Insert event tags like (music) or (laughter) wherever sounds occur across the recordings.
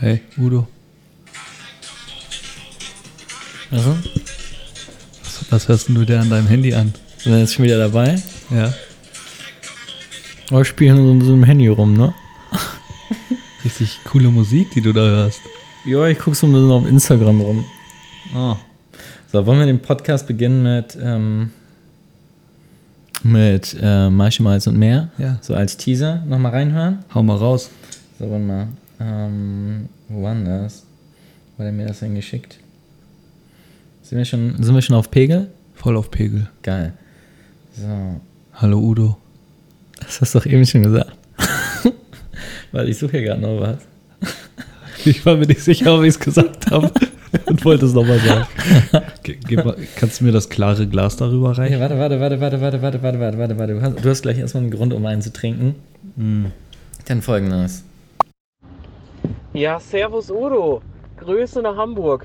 Hey, Udo. Also, Was, was hörst denn du dir an deinem Handy an? sind wir jetzt schon wieder dabei? Ja. Wir spielen so, so im Handy rum, ne? (laughs) Richtig coole Musik, die du da hörst. Ja, ich gucke so ein bisschen auf Instagram rum. Oh. So, wollen wir den Podcast beginnen mit, ähm, mit äh, Marshmallows und mehr? Ja. So als Teaser nochmal reinhören. Hau mal raus. So, warte mal. Ähm, wo war denn das? Wo hat er mir das denn geschickt? Sind wir schon, sind wir schon auf Pegel? Voll auf Pegel. Geil. So. Hallo Udo. Das hast du doch eben schon gesagt. (laughs) Weil ich suche hier gerade noch was. (laughs) Ich war mir nicht sicher, ob ich es gesagt habe (laughs) und wollte es nochmal sagen. Ge mal, kannst du mir das klare Glas darüber Hey, reichen? warte, warte, warte, warte, warte, warte, warte, warte, warte, warte. Du hast, du hast gleich erstmal einen Grund, um einen zu trinken. Dann folgendes. Ja, Servus Udo. Grüße nach Hamburg.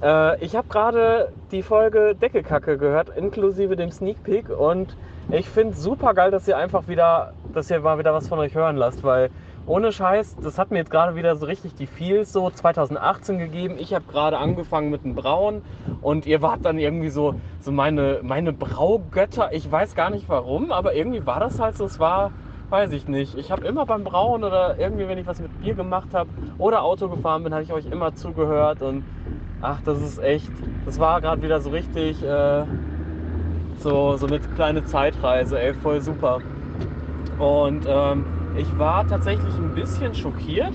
Äh, ich habe gerade die Folge Deckelkacke gehört, inklusive dem Sneak Peek. Und ich finde super geil, dass ihr einfach wieder, dass ihr mal wieder was von euch hören lasst, weil ohne Scheiß, das hat mir jetzt gerade wieder so richtig die Feels so 2018 gegeben. Ich habe gerade angefangen mit dem Brauen und ihr wart dann irgendwie so, so meine, meine Braugötter. Ich weiß gar nicht warum, aber irgendwie war das halt so. Es war, weiß ich nicht. Ich habe immer beim Brauen oder irgendwie, wenn ich was mit Bier gemacht habe oder Auto gefahren bin, habe ich euch immer zugehört und ach, das ist echt, das war gerade wieder so richtig, äh, so, so eine kleine Zeitreise, ey, voll super. Und ähm, ich war tatsächlich ein bisschen schockiert,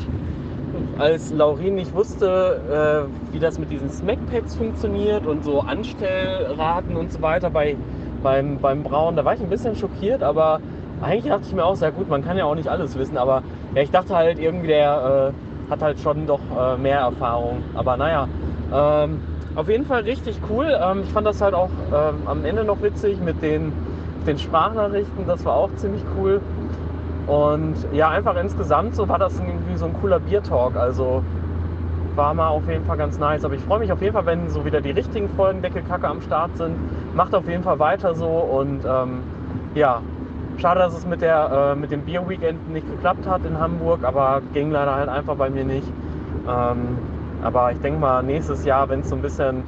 als Laurin nicht wusste, äh, wie das mit diesen Smackpacks funktioniert und so Anstellraten und so weiter bei, beim, beim Brauen. Da war ich ein bisschen schockiert, aber eigentlich dachte ich mir auch, sehr gut, man kann ja auch nicht alles wissen, aber ja, ich dachte halt irgendwie, der äh, hat halt schon doch äh, mehr Erfahrung. Aber naja, ähm, auf jeden Fall richtig cool. Ähm, ich fand das halt auch ähm, am Ende noch witzig mit den, den Sprachnachrichten, das war auch ziemlich cool. Und ja, einfach insgesamt so war das irgendwie so ein cooler Biertalk. Also war mal auf jeden Fall ganz nice. Aber ich freue mich auf jeden Fall, wenn so wieder die richtigen Folgen Deckelkacke am Start sind. Macht auf jeden Fall weiter so und ähm, ja, schade, dass es mit, der, äh, mit dem Bierweekend nicht geklappt hat in Hamburg, aber ging leider halt einfach bei mir nicht. Ähm, aber ich denke mal, nächstes Jahr, wenn es so ein bisschen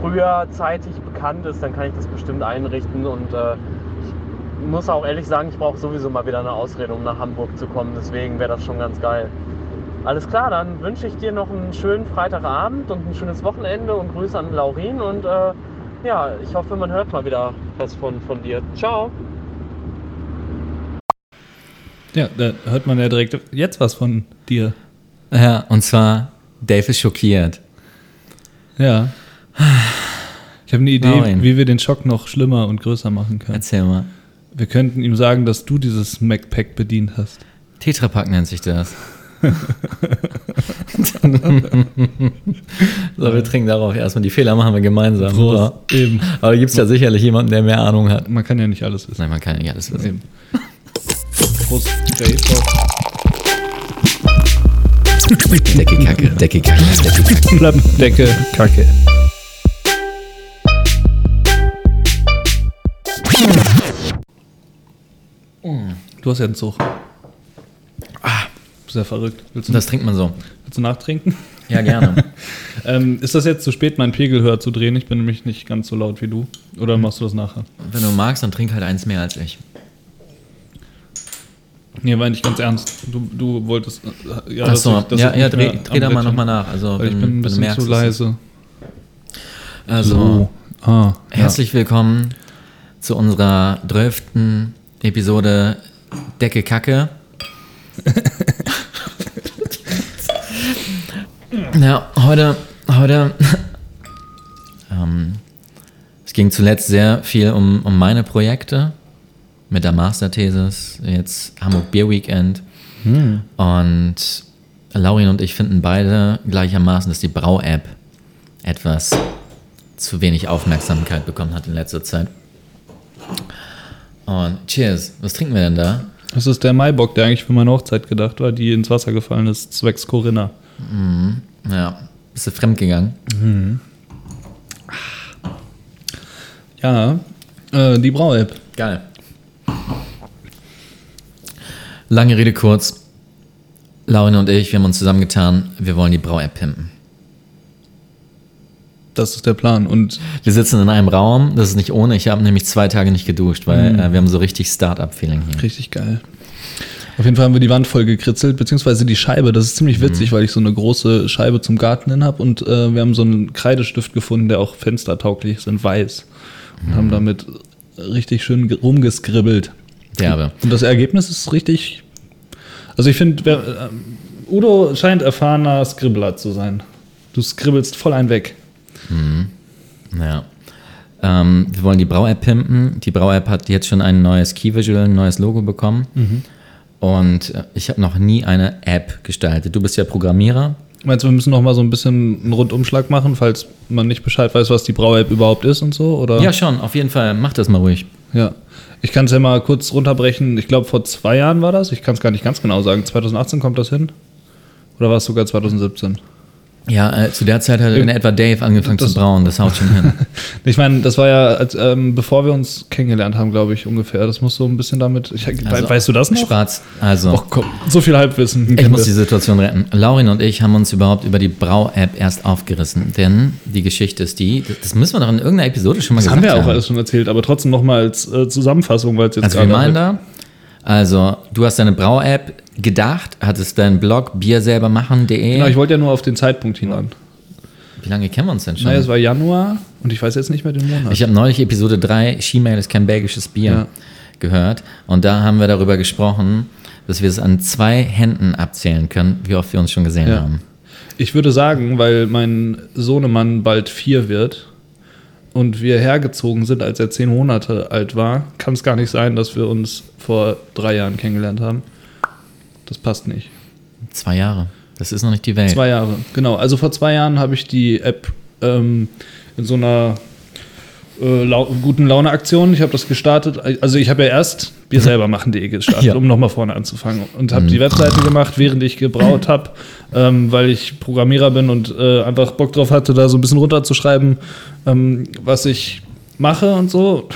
früher zeitig bekannt ist, dann kann ich das bestimmt einrichten und äh, ich muss auch ehrlich sagen, ich brauche sowieso mal wieder eine Ausrede, um nach Hamburg zu kommen. Deswegen wäre das schon ganz geil. Alles klar, dann wünsche ich dir noch einen schönen Freitagabend und ein schönes Wochenende und Grüße an Laurin und äh, ja, ich hoffe, man hört mal wieder was von, von dir. Ciao! Ja, da hört man ja direkt jetzt was von dir. Ja, und zwar, Dave ist schockiert. Ja. Ich habe eine Idee, Nein. wie wir den Schock noch schlimmer und größer machen können. Erzähl mal. Wir könnten ihm sagen, dass du dieses MacPack bedient hast. Tetrapack nennt sich das. (laughs) so, wir trinken darauf erstmal. Die Fehler machen wir gemeinsam. Prost. Eben. Aber gibt es ja sicherlich jemanden, der mehr Ahnung hat. Man kann ja nicht alles wissen. Nein, man kann ja nicht alles wissen. Eben. Prost. Decke Kacke, Decke Kacke, Decke Kacke. Du hast ja einen Zug. Ah, sehr verrückt. Willst du, Das trinkt man so. willst du nachtrinken? Ja, gerne. (laughs) Ähm, ist das jetzt zu spät, meinen Pegel höher zu drehen? Ich bin nämlich nicht ganz so laut wie du. Oder machst du das nachher? Wenn du magst, dann trink halt eins mehr als ich. Nee, war nicht ganz ernst. Du, du wolltest. äh, Ja, Achso, ja, ja dreh, dreh da mal nochmal nach. Also, Weil ich wenn, bin ein wenn bisschen merkst, zu leise. Also, Ah, herzlich willkommen zu unserer 12. Episode Decke Kacke. (laughs) ja, heute, heute, ähm, es ging zuletzt sehr viel um, um meine Projekte mit der Masterthesis, jetzt Hamburg Beer Weekend. Und Laurin und ich finden beide gleichermaßen, dass die Brau-App etwas zu wenig Aufmerksamkeit bekommen hat in letzter Zeit. Und cheers, was trinken wir denn da? Das ist der Maibock, der eigentlich für meine Hochzeit gedacht war, die ins Wasser gefallen ist, zwecks Corinna. Ja, bist du fremdgegangen? Ja, äh, die Brau-App. Geil. Lange Rede kurz. Laurin und ich, wir haben uns zusammengetan, wir wollen die Brau-App pimpen. Das ist der Plan. Und Wir sitzen in einem Raum, das ist nicht ohne, ich habe nämlich zwei Tage nicht geduscht, weil äh, wir haben so richtig Start-up-Feeling hier. richtig geil. Auf jeden Fall haben wir die Wand voll gekritzelt, beziehungsweise die Scheibe. Das ist ziemlich witzig, weil ich so eine große Scheibe zum Garten hin habe und äh, wir haben so einen Kreidestift gefunden, der auch fenstertauglich ist in weiß. Und haben damit richtig schön ge- rumgeskribbelt. Derbe. Und das Ergebnis ist richtig. Also ich finde, ähm, Udo scheint erfahrener Scribbler zu sein. Du skribbelst voll einen weg. Ja. Ähm, wir wollen die Brau-App pimpen. Die Brau-App hat jetzt schon ein neues Key-Visual, ein neues Logo bekommen. Und äh, ich habe noch nie eine App gestaltet. Du bist ja Programmierer. Meinst du, wir müssen noch mal so ein bisschen einen Rundumschlag machen, falls man nicht Bescheid weiß, was die Brau-App überhaupt ist und so? Oder? Ja, schon, auf jeden Fall. Mach das mal ruhig. Ja. Ich kann es ja mal kurz runterbrechen. Ich glaube, vor zwei Jahren war das. Ich kann es gar nicht ganz genau sagen. 2018 kommt das hin? Oder war es sogar 2017? Ja, äh, zu der Zeit hat in etwa Dave angefangen Das- zu brauen. Das haut schon hin. (laughs) Ich meine, das war ja, als, ähm, bevor wir uns kennengelernt haben, glaube ich, ungefähr. Das muss so ein bisschen damit. Ich, Also, weißt du das noch? Schwarz. Also, Och komm, so viel Halbwissen. ich muss die Situation retten. Laurin und ich haben uns überhaupt über die Brau-App erst aufgerissen. Denn die Geschichte ist die, das müssen wir doch in irgendeiner Episode schon mal das gesagt haben wir auch haben. alles schon erzählt, aber trotzdem noch mal als äh, Zusammenfassung, weil es jetzt Als gerade- Reminder, also du hast deine Brau-App gedacht, hattest deinen Blog bierselbermachen.de. Genau, ich wollte ja nur auf den Zeitpunkt hinan. Wie lange kennen wir uns denn schon? Naja, es war Januar und ich weiß jetzt nicht mehr den Monat. ich habe neulich Episode 3, Skimail ist kein belgisches Bier, Ja. gehört. Und da haben wir darüber gesprochen, dass wir es an zwei Händen abzählen können, wie oft wir uns schon gesehen Ja. haben. Ich würde sagen, weil mein Sohnemann bald vier wird und wir hergezogen sind, als er zehn Monate alt war, kann es gar nicht sein, dass wir uns vor drei Jahren kennengelernt haben. Das passt nicht. Zwei Jahre. Das ist noch nicht die Welt. Zwei Jahre, genau. Also vor zwei Jahren habe ich die App ähm, in so einer äh, lau guten Laune-Aktion. Ich habe das gestartet. Also ich habe ja erst wir selber machen.de gestartet, Ja. um nochmal vorne anzufangen. Und habe die Webseite gemacht, während ich gebraut habe, ähm, weil ich Programmierer bin und äh, einfach Bock drauf hatte, da so ein bisschen runterzuschreiben, ähm, was ich mache und so.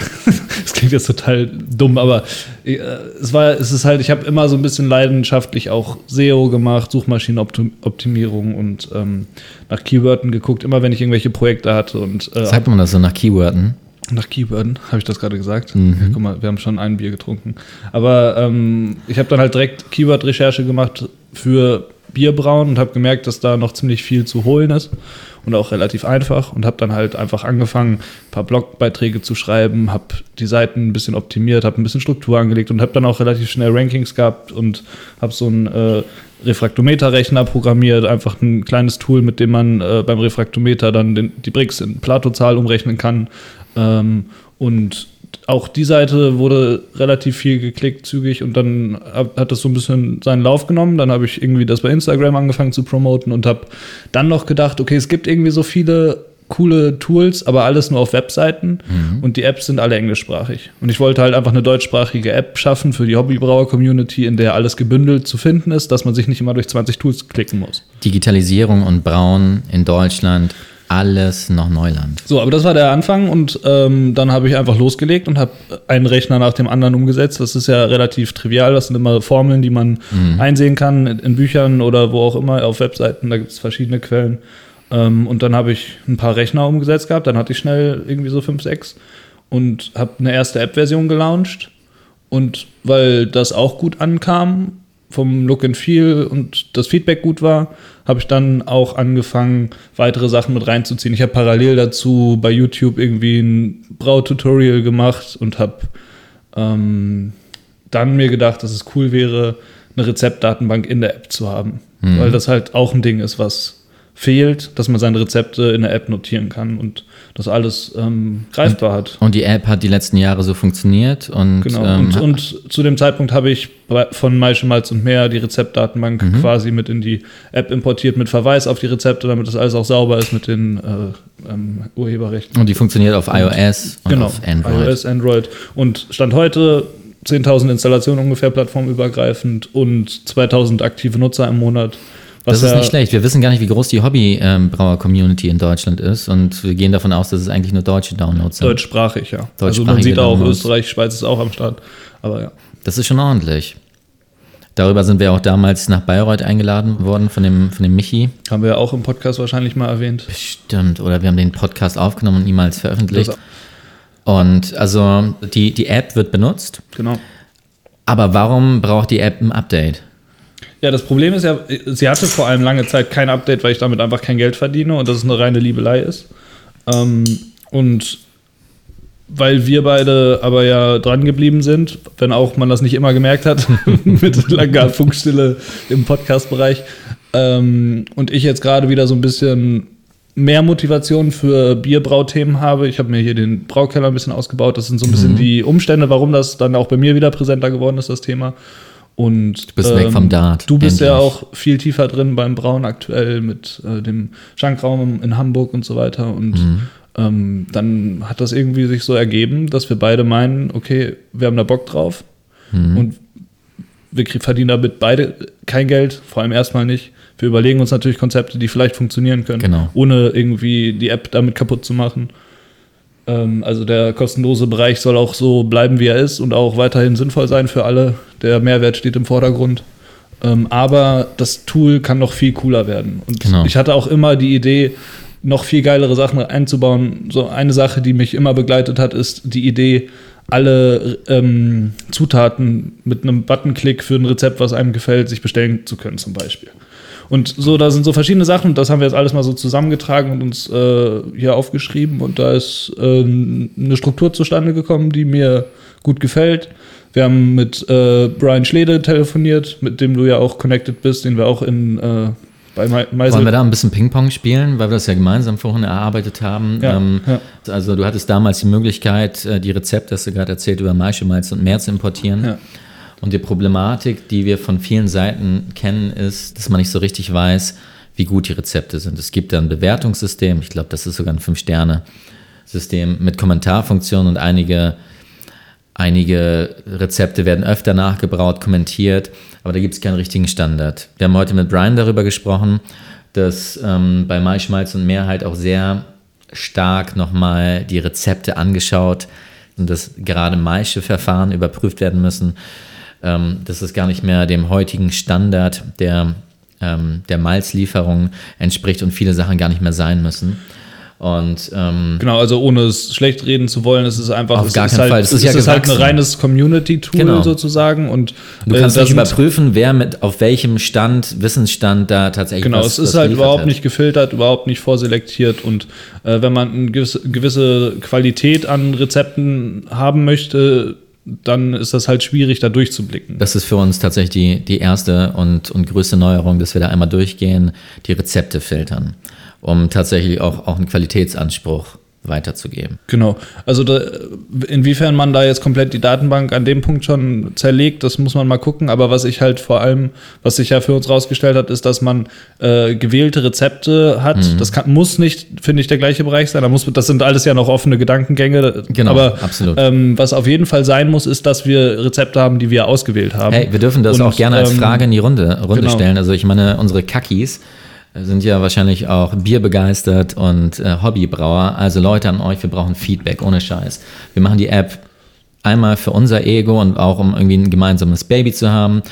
Das klingt jetzt total dumm, aber äh, es war, es ist halt, ich habe immer so ein bisschen leidenschaftlich auch SEO gemacht, Suchmaschinenoptimierung und ähm, nach Keywörtern geguckt, immer wenn ich irgendwelche Projekte hatte und äh, Sagt man das so nach Keyworden? nach Keywörtern, habe ich das gerade gesagt? Ja, guck mal, wir haben schon ein Bier getrunken. Aber ähm, ich habe dann halt direkt Keyword-Recherche gemacht für Bierbrauen und habe gemerkt, dass da noch ziemlich viel zu holen ist und auch relativ einfach und habe dann halt einfach angefangen, ein paar Blogbeiträge zu schreiben, habe die Seiten ein bisschen optimiert, habe ein bisschen Struktur angelegt und habe dann auch relativ schnell Rankings gehabt und habe so einen äh, Refraktometerrechner programmiert, einfach ein kleines Tool, mit dem man äh, beim Refraktometer dann den, die Bricks in Plato-Zahl umrechnen kann. Ähm, und auch die Seite wurde relativ viel geklickt, zügig, und dann hat, das so ein bisschen seinen Lauf genommen. Dann habe ich irgendwie das bei Instagram angefangen zu promoten und habe dann noch gedacht, okay, es gibt irgendwie so viele coole Tools, aber alles nur auf Webseiten und die Apps sind alle englischsprachig. Und ich wollte halt einfach eine deutschsprachige App schaffen für die Hobbybrauer-Community, in der alles gebündelt zu finden ist, dass man sich nicht immer durch 20 Tools klicken muss. Digitalisierung und Brauen in Deutschland, alles noch Neuland. So, aber das war der Anfang und ähm, dann habe ich einfach losgelegt und habe einen Rechner nach dem anderen umgesetzt. Das ist ja relativ trivial. Das sind immer Formeln, die man einsehen kann in, in Büchern oder wo auch immer auf Webseiten. Da gibt es verschiedene Quellen. Ähm, und dann habe ich ein paar Rechner umgesetzt gehabt. Dann hatte ich schnell irgendwie so fünf, sechs und habe eine erste App-Version gelauncht. Und weil das auch gut ankam, vom Look and Feel und das Feedback gut war, habe ich dann auch angefangen, weitere Sachen mit reinzuziehen. Ich habe parallel dazu bei YouTube irgendwie ein Braututorial gemacht und habe ähm, dann mir gedacht, dass es cool wäre, eine Rezeptdatenbank in der App zu haben. Weil das halt auch ein Ding ist, was fehlt, dass man seine Rezepte in der App notieren kann und das alles ähm, greifbar hat. Und die App hat die letzten Jahre so funktioniert und, Genau. ähm, und, und zu dem Zeitpunkt habe ich von Maische Malz und Meer die Rezeptdatenbank Mhm. quasi mit in die App importiert, mit Verweis auf die Rezepte, damit das alles auch sauber ist mit den äh, ähm, Urheberrechten. und die funktioniert auf iOS und genau. auf Android. iOS, Android. Und Stand heute 10.000 Installationen ungefähr plattformübergreifend und 2.000 aktive Nutzer im Monat. Das ist nicht schlecht. Wir wissen gar nicht, wie groß die Hobby-Brauer-Community in Deutschland ist und wir gehen davon aus, dass es eigentlich nur deutsche Downloads sind. Deutschsprachig, ja. also man sieht auch, Downloads. Österreich, Schweiz ist auch am Start. Aber ja. Das ist schon ordentlich. Darüber sind wir auch damals nach Bayreuth eingeladen worden von dem, von dem Michi. Haben wir ja auch im Podcast wahrscheinlich mal erwähnt. Stimmt, oder wir haben den Podcast aufgenommen und niemals veröffentlicht. Und also die, die App wird benutzt. Genau. Aber warum braucht die App ein Update? Ja, das Problem ist ja, sie hatte vor allem lange Zeit kein Update, weil ich damit einfach kein Geld verdiene und das eine reine Liebelei ist. Ähm, und weil wir beide aber ja dran geblieben sind, wenn auch man das nicht immer gemerkt hat, (laughs) mit langer Funkstille im Podcast-Bereich. Ähm, und ich jetzt gerade wieder so ein bisschen mehr Motivation für Bierbrauthemen habe. Ich habe mir hier den Braukeller ein bisschen ausgebaut. Das sind so ein bisschen Mhm. die Umstände, warum das dann auch bei mir wieder präsenter geworden ist, das Thema. Und Du bist weg vom Dart, Du bist ja endlich. auch viel tiefer drin beim Brauen aktuell mit äh, dem Schankraum in Hamburg und so weiter. Und Mhm. ähm, dann hat das irgendwie sich so ergeben, dass wir beide meinen, okay, wir haben da Bock drauf Mhm. und wir verdienen damit beide kein Geld, vor allem erstmal nicht. Wir überlegen uns natürlich Konzepte, die vielleicht funktionieren können, Genau. ohne irgendwie die App damit kaputt zu machen. Ähm, also der kostenlose Bereich soll auch so bleiben, wie er ist und auch weiterhin sinnvoll sein für alle. Der Mehrwert steht im Vordergrund. Ähm, aber das Tool kann noch viel cooler werden. Und Genau. ich hatte auch immer die Idee, noch viel geilere Sachen einzubauen. So eine Sache, die mich immer begleitet hat, ist die Idee, alle ähm, Zutaten mit einem Buttonklick für ein Rezept, was einem gefällt, sich bestellen zu können, zum Beispiel. Und so, da sind so verschiedene Sachen, und das haben wir jetzt alles mal so zusammengetragen und uns äh, hier aufgeschrieben. Und da ist ähm, eine Struktur zustande gekommen, die mir gut gefällt. Wir haben mit äh, Brian Schlede telefoniert, mit dem du ja auch connected bist, den wir auch in äh, bei Me Meisel Wollen wir da ein bisschen Ping-Pong spielen, weil wir das ja gemeinsam vorhin erarbeitet haben? Ja, ähm, ja. Also du hattest damals die Möglichkeit, äh, die Rezepte, hast du gerade erzählt, über Maische, Malz und Meer zu importieren. Ja. Und die Problematik, die wir von vielen Seiten kennen, ist, dass man nicht so richtig weiß, wie gut die Rezepte sind. Es gibt da ein Bewertungssystem, ich glaube, das ist sogar ein Fünf-Sterne-System mit Kommentarfunktion und einige, einige Rezepte werden öfter nachgebraut, kommentiert, aber da gibt es keinen richtigen Standard. Wir haben heute mit Brian darüber gesprochen, dass ähm, bei Maischmalz und Meer halt auch sehr stark nochmal die Rezepte angeschaut und dass gerade Maische-Verfahren überprüft werden müssen, ähm, dass es gar nicht mehr dem heutigen Standard der, ähm, der Malzlieferung entspricht und viele Sachen gar nicht mehr sein müssen. Und ähm, Genau, also ohne es schlecht reden zu wollen, es ist einfach, Auf es gar ist keinen halt, Fall. Es ist ja ist halt ein reines Community-Tool Genau. sozusagen und du äh, kannst da nicht überprüfen, wer mit auf welchem Stand, Wissensstand da tatsächlich Genau, was, es ist halt überhaupt hat. nicht gefiltert, überhaupt nicht vorselektiert und äh, wenn man eine gewisse, gewisse Qualität an Rezepten haben möchte, dann ist das halt schwierig, da durchzublicken. Das ist für uns tatsächlich die, die erste und, und größte Neuerung, dass wir da einmal durchgehen, die Rezepte filtern, um tatsächlich auch, auch einen Qualitätsanspruch weiterzugeben. Genau. Also da, inwiefern man da jetzt komplett die Datenbank an dem Punkt schon zerlegt, das muss man mal gucken. Aber was ich halt vor allem, was sich ja für uns rausgestellt hat, ist, dass man äh, gewählte Rezepte hat. Mhm. Das kann, muss nicht, finde ich, der gleiche Bereich sein. Da muss, das sind alles ja noch offene Gedankengänge. Genau, aber, absolut. Ähm, was auf jeden Fall sein muss, ist, dass wir Rezepte haben, die wir ausgewählt haben. Hey, wir dürfen das Und, auch gerne als ähm, Frage in die Runde, Runde genau. stellen. Also ich meine, unsere Kakis sind ja wahrscheinlich auch bierbegeistert und äh, Hobbybrauer. Also Leute an euch, wir brauchen Feedback, ohne Scheiß. Wir machen die App einmal für unser Ego und auch um irgendwie ein gemeinsames Baby zu haben.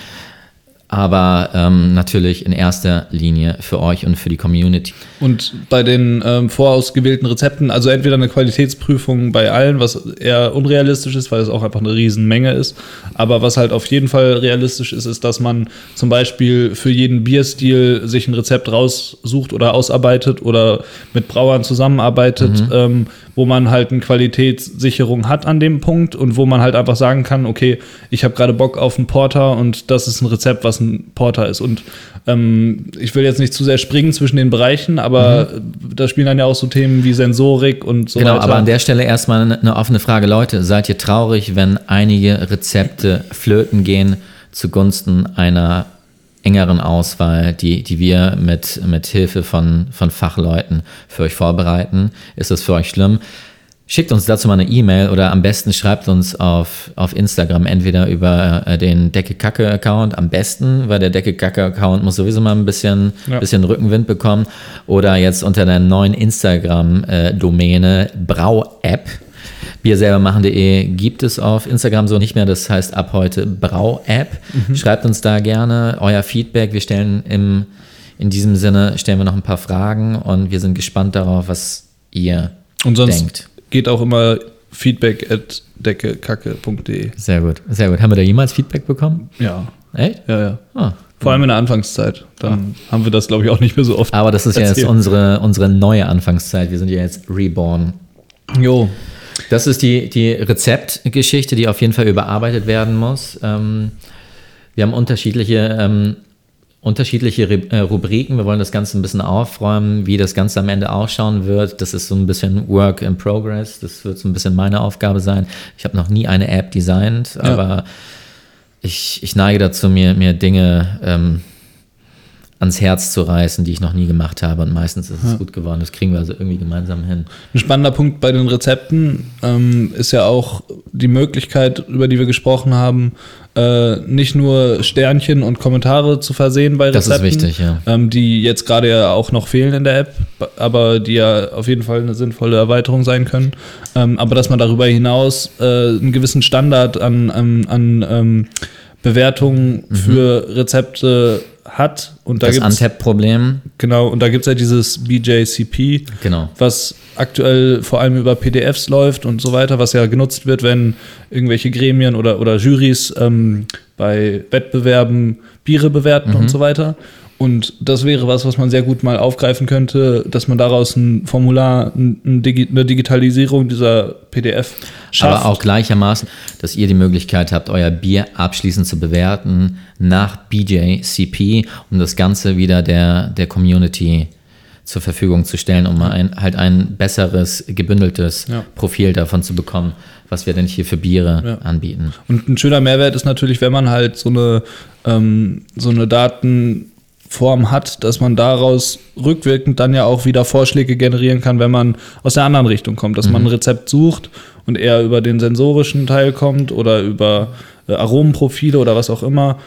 Aber ähm, natürlich in erster Linie für euch und für die Community. Und bei den ähm, vorausgewählten Rezepten, also entweder eine Qualitätsprüfung bei allen, was eher unrealistisch ist, weil es auch einfach eine Riesenmenge ist. Aber was halt auf jeden Fall realistisch ist, ist, dass man zum Beispiel für jeden Bierstil sich ein Rezept raussucht oder ausarbeitet oder mit Brauern zusammenarbeitet, ähm, wo man halt eine Qualitätssicherung hat an dem Punkt und wo man halt einfach sagen kann, okay, ich habe gerade Bock auf einen Porter und das ist ein Rezept, was ein Porter ist. Und ähm, ich will jetzt nicht zu sehr springen zwischen den Bereichen, aber da spielen dann ja auch so Themen wie Sensorik und so genau, weiter. aber an der Stelle erstmal eine offene Frage. Leute, seid ihr traurig, wenn einige Rezepte flöten gehen zugunsten einer engeren Auswahl, die, die wir mit, mit Hilfe von, von Fachleuten für euch vorbereiten? Ist das für euch schlimm? Schickt uns dazu mal eine E-Mail oder am besten schreibt uns auf, auf Instagram entweder über äh, den Decke Kacke Account, am besten, weil der Decke Kacke Account muss sowieso mal ein bisschen, Ja. bisschen Rückenwind bekommen oder jetzt unter der neuen Instagram äh, Domäne Brau App. Bierselbermachen.de gibt es auf Instagram so nicht mehr. Das heißt ab heute Brau-App. Mhm. Schreibt uns da gerne euer Feedback. Wir stellen im, in diesem Sinne stellen wir noch ein paar Fragen und wir sind gespannt darauf, was ihr und sonst denkt. Geht auch immer feedback at deckekacke.de. Sehr gut, sehr gut. Haben wir da jemals Feedback bekommen? Ja. Echt? Ja, ja. Ah. Vor allem in der Anfangszeit. Dann ah. haben wir das, glaube ich, auch nicht mehr so oft. Aber das ist erzählt. ja jetzt unsere, unsere neue Anfangszeit. Wir sind ja jetzt reborn. Jo. Das ist die, die Rezeptgeschichte, die auf jeden Fall überarbeitet werden muss. Ähm, wir haben unterschiedliche, ähm, unterschiedliche äh, Rubriken. Wir wollen das Ganze ein bisschen aufräumen, wie das Ganze am Ende ausschauen wird. Das ist so ein bisschen Work in Progress. Das wird so ein bisschen meine Aufgabe sein. Ich habe noch nie eine App designt, ja. aber ich, ich neige dazu, mir, mir Dinge ähm, ans Herz zu reißen, die ich noch nie gemacht habe. Und meistens ist es ja. gut geworden. Das kriegen wir also irgendwie gemeinsam hin. Ein spannender Punkt bei den Rezepten ähm, ist ja auch die Möglichkeit, über die wir gesprochen haben, äh, nicht nur Sternchen und Kommentare zu versehen bei Rezepten. Das ist wichtig, ja. Ähm, die jetzt gerade ja auch noch fehlen in der App, aber die ja auf jeden Fall eine sinnvolle Erweiterung sein können. Ähm, aber dass man darüber hinaus äh, einen gewissen Standard an, an, an ähm, Bewertungen mhm. für Rezepte hat. Und da das Untap-Problem. Genau, und da gibt es ja dieses BJCP, genau. was aktuell vor allem über PDFs läuft und so weiter, was ja genutzt wird, wenn irgendwelche Gremien oder, oder Jurys ähm, bei Wettbewerben Biere bewerten mhm. und so weiter. Und das wäre was, was man sehr gut mal aufgreifen könnte, dass man daraus ein Formular, eine Digitalisierung dieser PDF schafft. Aber auch gleichermaßen, dass ihr die Möglichkeit habt, euer Bier abschließend zu bewerten nach BJCP, um das Ganze wieder der, der Community zur Verfügung zu stellen, um ein, halt ein besseres, gebündeltes ja. Profil davon zu bekommen, was wir denn hier für Biere ja. anbieten. Und ein schöner Mehrwert ist natürlich, wenn man halt so eine, ähm, so eine Daten Form hat, dass man daraus rückwirkend dann ja auch wieder Vorschläge generieren kann, wenn man aus der anderen Richtung kommt, dass mhm. man ein Rezept sucht und eher über den sensorischen Teil kommt oder über äh, Aromenprofile oder was auch immer.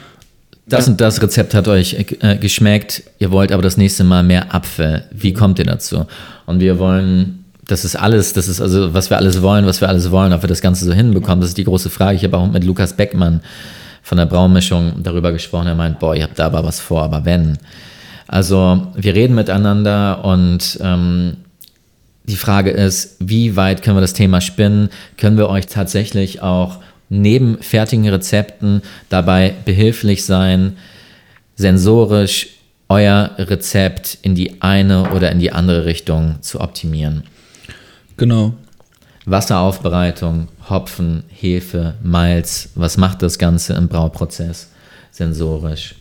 Das und das Rezept hat euch äh, geschmeckt, ihr wollt aber das nächste Mal mehr Apfel. Wie kommt ihr dazu? Und wir wollen, das ist alles, das ist also, was wir alles wollen, was wir alles wollen, ob wir das Ganze so hinbekommen, das ist die große Frage. Ich habe auch mit Lukas Beckmann von der Braunmischung darüber gesprochen. Er meint, boah, ihr habt da aber was vor, aber wenn. Also wir reden miteinander und ähm, die Frage ist, wie weit können wir das Thema spinnen? Können wir euch tatsächlich auch neben fertigen Rezepten dabei behilflich sein, sensorisch euer Rezept in die eine oder in die andere Richtung zu optimieren? Genau. Wasseraufbereitung, Hopfen, Hefe, Malz, was macht das Ganze im Brauprozess sensorisch?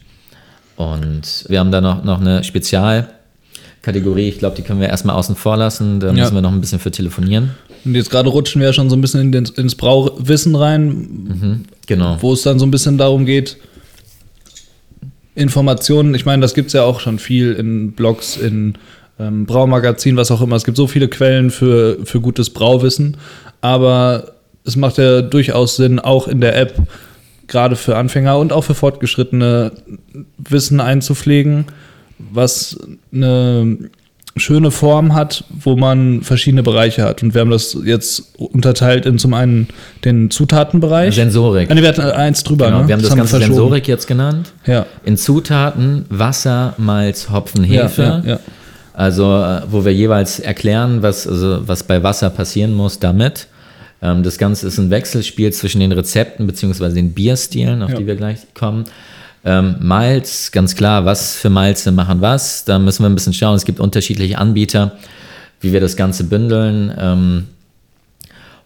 Und wir haben da noch, noch eine Spezialkategorie, ich glaube, die können wir erstmal außen vor lassen, da ja. müssen wir noch ein bisschen für telefonieren. Und jetzt gerade rutschen wir ja schon so ein bisschen in ins Brauwissen rein, mhm, genau. wo es dann so ein bisschen darum geht, Informationen, ich meine, das gibt es ja auch schon viel in Blogs, in ähm, Braumagazin, was auch immer. Es gibt so viele Quellen für, für gutes Brauwissen, aber es macht ja durchaus Sinn, auch in der App, gerade für Anfänger und auch für Fortgeschrittene, Wissen einzupflegen, was eine schöne Form hat, wo man verschiedene Bereiche hat. Und wir haben das jetzt unterteilt in zum einen den Zutatenbereich. Sensorik. Ah, wir hatten eins drüber. Genau, ne? Wir haben das, das Ganze Sensorik jetzt genannt. Ja. In Zutaten Wasser, Malz, Hopfen, Hefe. Ja, ja, ja. Also, äh, wo wir jeweils erklären, was, also, was bei Wasser passieren muss damit. Ähm, das Ganze ist ein Wechselspiel zwischen den Rezepten bzw. den Bierstilen, auf ja. die wir gleich kommen. Ähm, Malz, ganz klar, was für Malze machen was. Da müssen wir ein bisschen schauen. Es gibt unterschiedliche Anbieter, wie wir das Ganze bündeln. Ähm,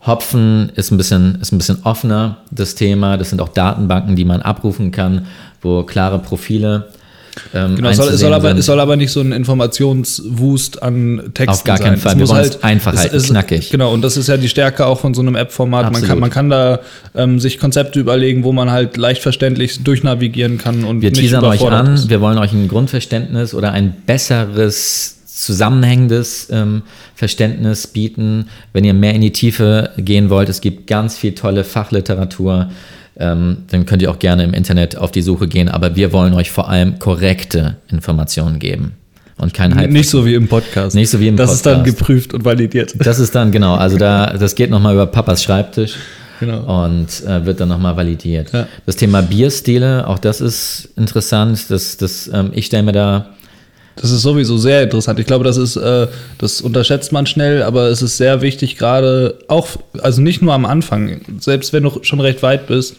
Hopfen ist ein, bisschen, ist ein bisschen offener, das Thema. Das sind auch Datenbanken, die man abrufen kann, wo klare Profile ähm, genau, es soll, soll, aber, es soll aber nicht so ein Informationswust an Texten Auf gar sein. keinen Fall. Es Wir wollen halt einfach halten, es, knackig. Genau, und das ist ja die Stärke auch von so einem App-Format. Man kann, man kann da ähm, sich Konzepte überlegen, wo man halt leicht verständlich durchnavigieren kann und Wir teasern euch an, ist. wir wollen euch ein Grundverständnis oder ein besseres zusammenhängendes ähm, Verständnis bieten. Wenn ihr mehr in die Tiefe gehen wollt, es gibt ganz viel tolle Fachliteratur ähm, dann könnt ihr auch gerne im Internet auf die Suche gehen. Aber wir wollen euch vor allem korrekte Informationen geben. und kein Hype. Nicht so wie im Podcast. Nicht so wie im das Podcast. ist dann geprüft und validiert. Das ist dann, genau, also da, das geht nochmal über Papas Schreibtisch Genau. und äh, wird dann nochmal validiert. Ja. Das Thema Bierstile, auch das ist interessant. Das, das, ähm, ich stelle mir da, Das ist sowieso sehr interessant. Ich glaube, das ist, äh, das unterschätzt man schnell, aber es ist sehr wichtig, gerade auch, also nicht nur am Anfang, selbst wenn du schon recht weit bist,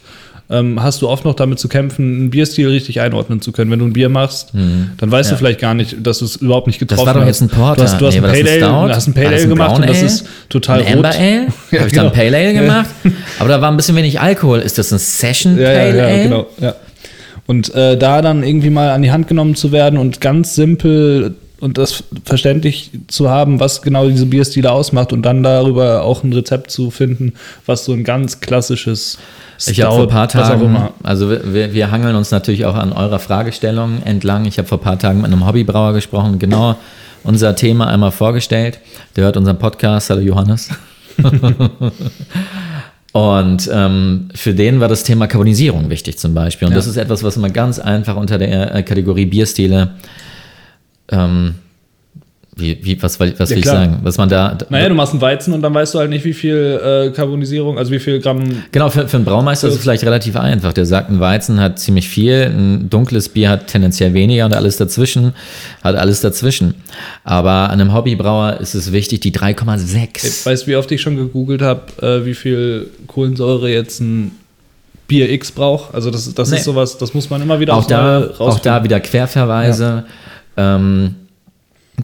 ähm, hast du oft noch damit zu kämpfen, einen Bierstil richtig einordnen zu können. Wenn du ein Bier machst, dann weißt Ja. du vielleicht gar nicht, dass du es überhaupt nicht getroffen war doch hast. jetzt ein Porter. Du hast, du hast Nee, ein das Pale Ale, hast ein Pale das Ale gemacht und das ist total ein Amber rot. (laughs) Ale? Ja, Habe ich genau. dann Pale Ale gemacht? Aber da war ein bisschen wenig Alkohol. Ist das ein Session Ja, Pale ja, Ale? ja, genau. Ja. Und äh, da dann irgendwie mal an die Hand genommen zu werden und ganz simpel und das verständlich zu haben, was genau diese Bierstile ausmacht und dann darüber auch ein Rezept zu finden, was so ein ganz klassisches Ich habe vor ein paar Tagen, also wir, wir hangeln uns natürlich auch an eurer Fragestellung entlang. Ich habe vor ein paar Tagen mit einem Hobbybrauer gesprochen, genau unser Thema einmal vorgestellt. Der hört unseren Podcast. Hallo Johannes. (laughs) Und ähm, für den war das Thema Carbonisierung wichtig zum Beispiel. Und Ja. das ist etwas, was man ganz einfach unter der äh, Kategorie Bierstile, ähm, wie, wie, was, will- was Ja, will ich sagen, was man da, Naja, du machst einen Weizen und dann weißt du halt nicht, wie viel äh, Carbonisierung, also wie viel Gramm. Genau, für, für einen Braumeister ist es vielleicht relativ einfach. Der sagt, ein Weizen hat ziemlich viel, ein dunkles Bier hat tendenziell weniger und alles dazwischen hat alles dazwischen. Aber an einem Hobbybrauer ist es wichtig, die 3,6. Weißt du, wie oft ich schon gegoogelt habe, äh, wie viel Kohlensäure jetzt ein Bier X braucht? Also das, das Nee. ist sowas, das muss man immer wieder Auch da, auch da wieder Querverweise. Ähm,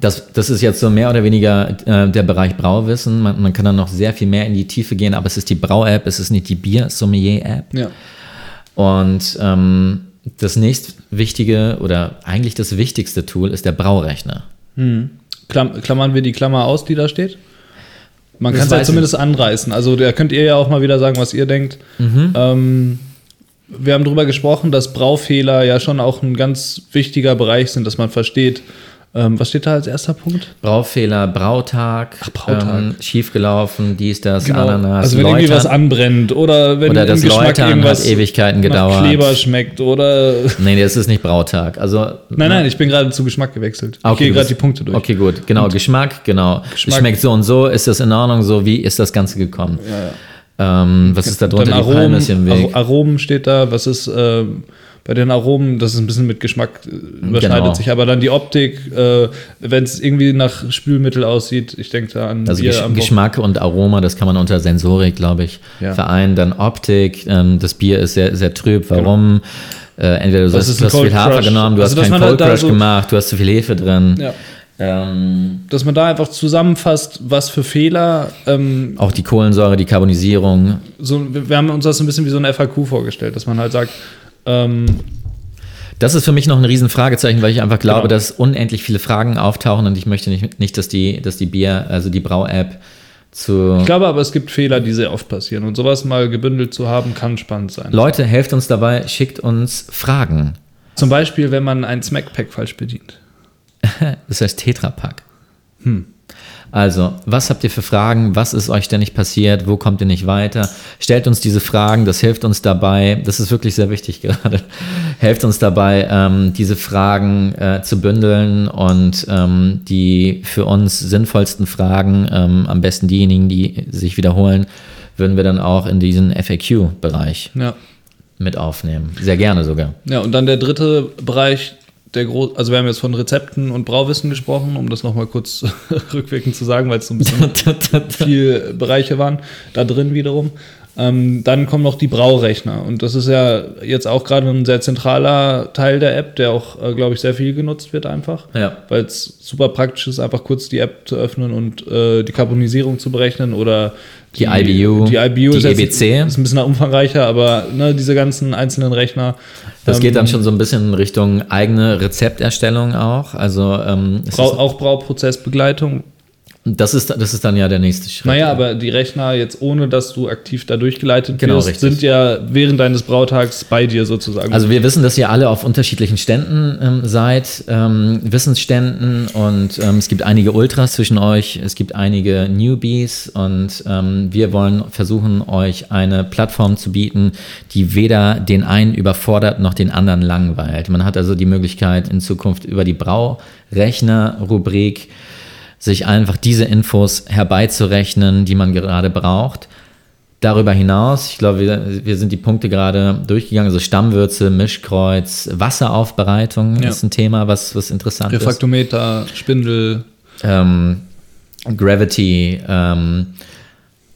das, das ist jetzt so mehr oder weniger äh, der Bereich Brauwissen. Man, man kann dann noch sehr viel mehr in die Tiefe gehen, aber es ist die Brau-App, es ist nicht die Bier-Sommelier-App. Ja. Und ähm, das nächstwichtige oder eigentlich das wichtigste Tool ist der Braurechner. Klam klammern wir die Klammer aus, die da steht? Man kann es ja zumindest anreißen. Also da könnt ihr ja auch mal wieder sagen, was ihr denkt. Mhm. Ähm, wir haben darüber gesprochen, dass Braufehler ja schon auch ein ganz wichtiger Bereich sind, dass man versteht. Ähm, was steht da als erster Punkt? Braufehler, Brautag, Brautag. Ähm, schiefgelaufen, dies, das, Ananas, also wenn irgendwie was Läutern. anbrennt oder wenn Oder das im Geschmack Läutern irgendwas Ewigkeiten gedauert. Kleber schmeckt oder Nee, das ist nicht Brautag. Also, Nein, nein, ich bin gerade zu Geschmack gewechselt. Ah, ich gehe gerade die Punkte durch. Okay, gut. Genau, Geschmack, genau. Geschmack. Schmeckt so und so, ist das in Ordnung, so wie ist das Ganze gekommen? Ähm, was ist da drunter? Dann Die Palme ist im Weg. Ar- Aromen steht da. Was ist ähm, bei den Aromen? Das ist ein bisschen mit Geschmack äh, überschneidet Genau. sich. Aber dann die Optik, äh, wenn es irgendwie nach Spülmittel aussieht, ich denke da an Also Bier Gesch. Geschmack und Aroma, das kann man unter Sensorik, glaube ich, Ja. vereinen. Dann Optik, ähm, das Bier ist sehr, sehr trüb. Warum? Äh, entweder du Was hast, du ein hast viel Hafer Crush? genommen, du Also, hast keinen halt Cold da Crush so- gemacht, du hast zu viel Hefe drin. Ja. Ähm, Dass man da einfach zusammenfasst, was für Fehler. Ähm, auch die Kohlensäure, die Carbonisierung. so, wir, wir haben uns das so ein bisschen wie so eine FAQ vorgestellt, dass man halt sagt, ähm, Das ist für mich noch ein Riesenfragezeichen, weil ich einfach glaube, Genau. dass unendlich viele Fragen auftauchen und ich möchte nicht, nicht dass die, dass die Bier, also die Brau-App zu. ich glaube aber, es gibt Fehler, die sehr oft passieren. Und sowas mal gebündelt zu haben, kann spannend sein. Leute, helft uns dabei, schickt uns Fragen. Zum Beispiel, wenn man ein Smack-Pack falsch bedient. (laughs) Das heißt Tetrapack. Also, was habt ihr für Fragen? Was ist euch denn nicht passiert? Wo kommt ihr nicht weiter? Stellt uns diese Fragen, das hilft uns dabei. Das ist wirklich sehr wichtig (laughs) gerade. Helft uns dabei, ähm, diese Fragen äh, zu bündeln und ähm, die für uns sinnvollsten Fragen, ähm, am besten diejenigen, die sich wiederholen, würden wir dann auch in diesen FAQ-Bereich Ja. mit aufnehmen. Sehr gerne sogar. Ja, und dann der dritte Bereich, der groß, also wir haben jetzt von Rezepten und Brauwissen gesprochen, um das nochmal kurz (laughs) rückwirkend zu sagen, weil es so ein bisschen (laughs) viel Bereiche waren, da drin wiederum. Ähm, dann kommen noch die Braurechner und das ist ja jetzt auch gerade ein sehr zentraler Teil der App, der auch, äh, glaube ich, sehr viel genutzt wird einfach, Ja. weil es super praktisch ist, einfach kurz die App zu öffnen und äh, die Carbonisierung zu berechnen oder Die IBU, die IBU die ist, jetzt, EBC. ist ein bisschen umfangreicher, aber ne, diese ganzen einzelnen Rechner. Das geht dann ähm, schon so ein bisschen in Richtung eigene Rezepterstellung auch. Also ähm, Brau auch Brauprozessbegleitung. Das ist, das ist dann ja der nächste Schritt. Naja, aber die Rechner jetzt ohne, dass du aktiv da durchgeleitet Genau, wirst, richtig. sind ja während deines Brautags bei dir sozusagen. Also wir wissen, dass ihr alle auf unterschiedlichen Ständen ähm, seid, ähm, Wissensständen und ähm, es gibt einige Ultras zwischen euch, es gibt einige Newbies und ähm, wir wollen versuchen, euch eine Plattform zu bieten, die weder den einen überfordert noch den anderen langweilt. Man hat also die Möglichkeit in Zukunft über die Braurechner-Rubrik sich einfach diese Infos herbeizurechnen, die man gerade braucht. Darüber hinaus, ich glaube, wir, wir sind die Punkte gerade durchgegangen, also Stammwürze, Mischkreuz, Wasseraufbereitung Ja. ist ein Thema, was, was interessant ist. Refraktometer, Spindel. Ähm, Gravity. Ähm,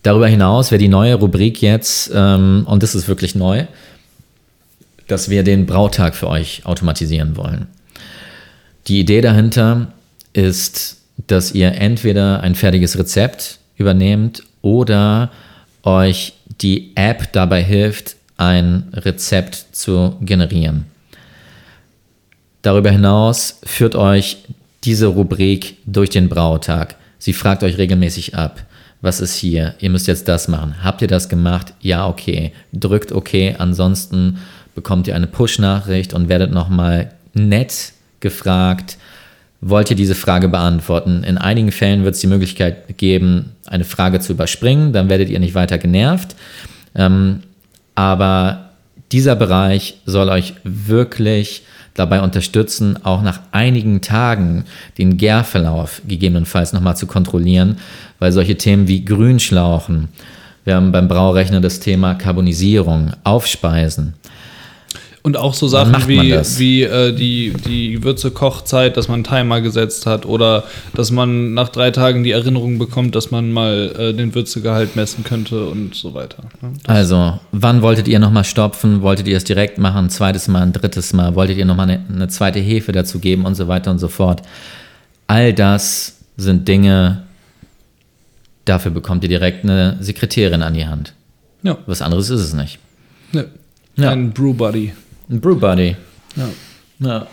darüber hinaus wäre die neue Rubrik jetzt, ähm, und das ist wirklich neu, dass wir den Brautag für euch automatisieren wollen. Die Idee dahinter ist, dass ihr entweder ein fertiges Rezept übernehmt oder euch die App dabei hilft, ein Rezept zu generieren. Darüber hinaus führt euch diese Rubrik durch den Brautag. Sie fragt euch regelmäßig ab, was ist hier? Ihr müsst jetzt das machen. Habt ihr das gemacht? Ja, okay. Drückt okay. Ansonsten bekommt ihr eine Push-Nachricht und werdet nochmal nett gefragt, wollt ihr diese Frage beantworten? In einigen Fällen wird es die Möglichkeit geben, eine Frage zu überspringen, dann werdet ihr nicht weiter genervt. Ähm, aber dieser Bereich soll euch wirklich dabei unterstützen, auch nach einigen Tagen den Gärverlauf gegebenenfalls nochmal zu kontrollieren, weil solche Themen wie Grünschlauchen, wir haben beim Braurechner das Thema Karbonisierung, Aufspeisen, Und auch so Sachen wie, wie äh, die, die Würze-Kochzeit, dass man einen Timer gesetzt hat oder dass man nach drei Tagen die Erinnerung bekommt, dass man mal äh, den Würzegehalt messen könnte und so weiter. ne? Also, wann wolltet ihr nochmal stopfen? Wolltet ihr es direkt machen? Ein zweites Mal, ein drittes Mal? Wolltet ihr nochmal eine, eine zweite Hefe dazu geben und so weiter und so fort? All das sind Dinge, dafür bekommt ihr direkt eine Sekretärin an die Hand. Ja, Was anderes ist es nicht. ne. Ja. ein Brew Buddy. Ein Brew Buddy. Ja. Ja.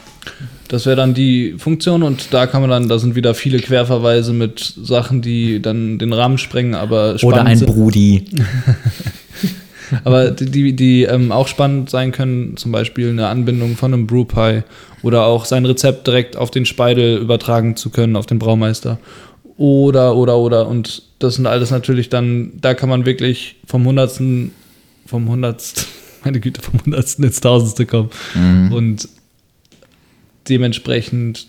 Das wäre dann die Funktion und da kann man dann, da sind wieder viele Querverweise mit Sachen, die dann den Rahmen sprengen, aber spannend Oder ein sind. Brudi. (laughs) Aber die, die, die ähm, auch spannend sein können, zum Beispiel eine Anbindung von einem Brewpie oder auch sein Rezept direkt auf den Speidel übertragen zu können, auf den Braumeister. Oder, oder, oder. Und das sind alles natürlich dann, da kann man wirklich vom Hundertsten, vom Hundertsten, meine Güte, vom Hundertsten ins Tausendste kommen. Und dementsprechend